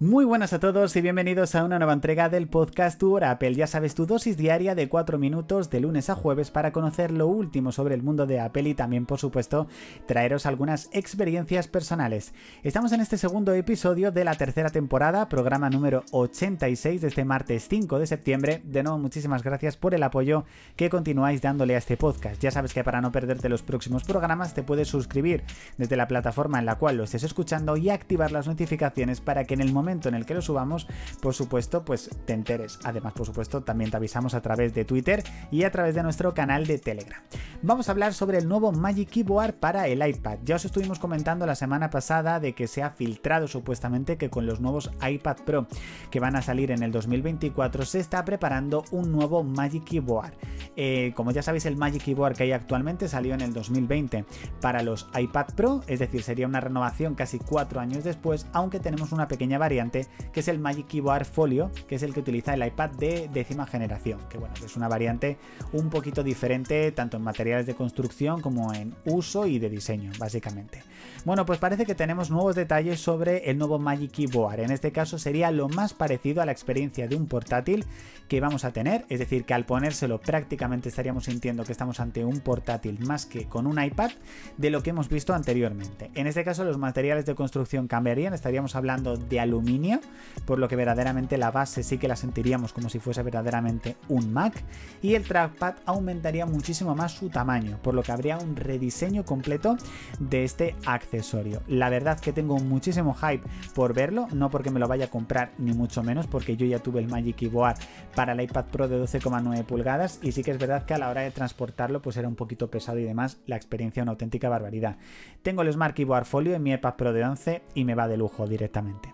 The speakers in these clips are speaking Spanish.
Muy buenas a todos y bienvenidos a una nueva entrega del podcast Tu Hora Apple. Ya sabes, tu dosis diaria de 4 minutos de lunes a jueves para conocer lo último sobre el mundo de Apple y también, por supuesto, traeros algunas experiencias personales. Estamos en este segundo episodio de la tercera temporada, programa número 86 de este martes 5 de septiembre. De nuevo, muchísimas gracias por el apoyo que continuáis dándole a este podcast. Ya sabes que para no perderte los próximos programas te puedes suscribir desde la plataforma en la cual lo estés escuchando y activar las notificaciones para que en el momento en el que lo subamos, por supuesto, pues te enteres. Además, por supuesto, también te avisamos a través de Twitter y a través de nuestro canal de Telegram. Vamos a hablar sobre el nuevo Magic Keyboard para el iPad. Ya os estuvimos comentando la semana pasada de que se ha filtrado supuestamente que con los nuevos iPad Pro que van a salir en el 2024 se está preparando un nuevo Magic Keyboard. Eh, como ya sabéis, el Magic Keyboard que hay actualmente salió en el 2020 para los iPad Pro, es decir, sería una renovación casi cuatro años después, aunque tenemos una pequeña variante que es el Magic Keyboard Folio, que es el que utiliza el iPad de décima generación, que bueno, es una variante un poquito diferente tanto en materiales de construcción como en uso y de diseño, básicamente. Bueno, pues parece que tenemos nuevos detalles sobre el nuevo Magic Keyboard. En este caso sería lo más parecido a la experiencia de un portátil que vamos a tener, es decir, que al ponérselo prácticamente estaríamos sintiendo que estamos ante un portátil más que con un iPad de lo que hemos visto anteriormente. En este caso los materiales de construcción cambiarían, estaríamos hablando de aluminio por lo que verdaderamente la base sí que la sentiríamos como si fuese verdaderamente un Mac, y el trackpad aumentaría muchísimo más su tamaño, por lo que habría un rediseño completo de este accesorio. La verdad que tengo muchísimo hype por verlo, no porque me lo vaya a comprar ni mucho menos, porque yo ya tuve el Magic Keyboard para el iPad Pro de 12,9 pulgadas y sí que es verdad que a la hora de transportarlo pues era un poquito pesado y demás, la experiencia una auténtica barbaridad. Tengo el Smart Keyboard Folio en mi iPad Pro de 11 y me va de lujo directamente.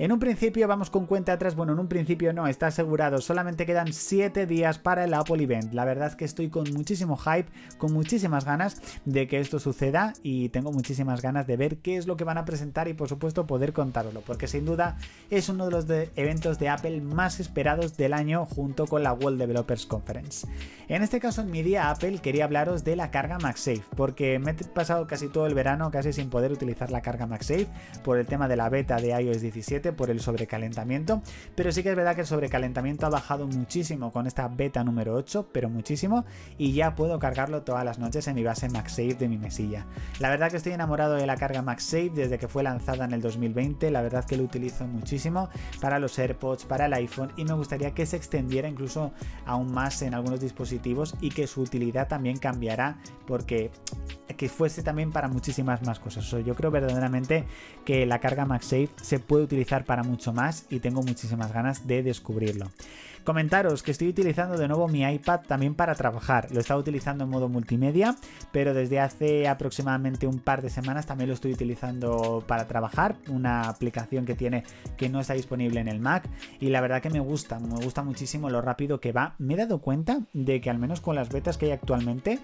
En un principio vamos con cuenta atrás, bueno, en un principio no, está asegurado, solamente quedan 7 días para el Apple Event. La verdad es que estoy con muchísimo hype, con muchísimas ganas de que esto suceda y tengo muchísimas ganas de ver qué es lo que van a presentar y por supuesto poder contároslo, porque sin duda es uno de los eventos de Apple más esperados del año junto con la World Developers Conference. En este caso, en mi día Apple quería hablaros de la carga MagSafe, porque me he pasado casi todo el verano casi sin poder utilizar la carga MagSafe por el tema de la beta de iOS 17 por el sobrecalentamiento, pero sí que es verdad que el sobrecalentamiento ha bajado muchísimo con esta beta número 8, pero muchísimo, y ya puedo cargarlo todas las noches en mi base MagSafe de mi mesilla. La verdad que estoy enamorado de la carga MagSafe desde que fue lanzada en el 2020, la verdad que lo utilizo muchísimo para los AirPods, para el iPhone, y me gustaría que se extendiera incluso aún más en algunos dispositivos y que su utilidad también cambiará porque que fuese también para muchísimas más cosas. yo creo verdaderamente que la carga MagSafe se puede utilizar para mucho más y tengo muchísimas ganas de descubrirlo. Comentaros que estoy utilizando de nuevo mi iPad también para trabajar. Lo estaba utilizando en modo multimedia, pero desde hace aproximadamente un par de semanas también lo estoy utilizando para trabajar. Una aplicación que tiene que no está disponible en el Mac y la verdad que me gusta, me gusta muchísimo lo rápido que va. Me he dado cuenta de que al menos con las betas que hay actualmente,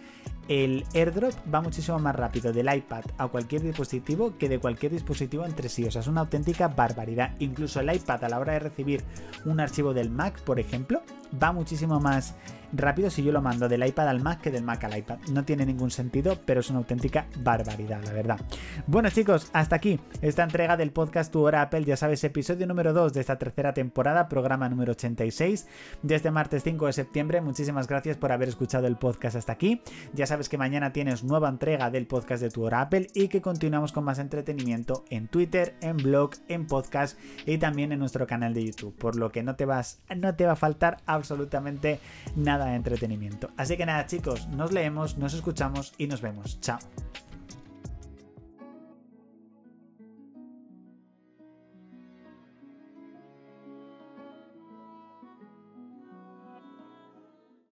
el airdrop va muchísimo más rápido del iPad a cualquier dispositivo que de cualquier dispositivo entre sí. O sea, es una auténtica barbaridad. Incluso el iPad a la hora de recibir un archivo del Mac, por ejemplo, ejemplo, va muchísimo más rápido si yo lo mando del iPad al Mac que del Mac al iPad. No tiene ningún sentido, pero es una auténtica barbaridad, la verdad. Bueno chicos, hasta aquí esta entrega del podcast Tu Hora Apple, ya sabes, episodio número 2 de esta tercera temporada, programa número 86, de este martes 5 de septiembre. Muchísimas gracias por haber escuchado el podcast hasta aquí. Ya sabes que mañana tienes nueva entrega del podcast de Tu Hora Apple y que continuamos con más entretenimiento en Twitter, en blog, en podcast y también en nuestro canal de YouTube, por lo que no te vas, no te va a faltar absolutamente nada de entretenimiento. Así que nada chicos, nos leemos, nos escuchamos y nos vemos. Chao.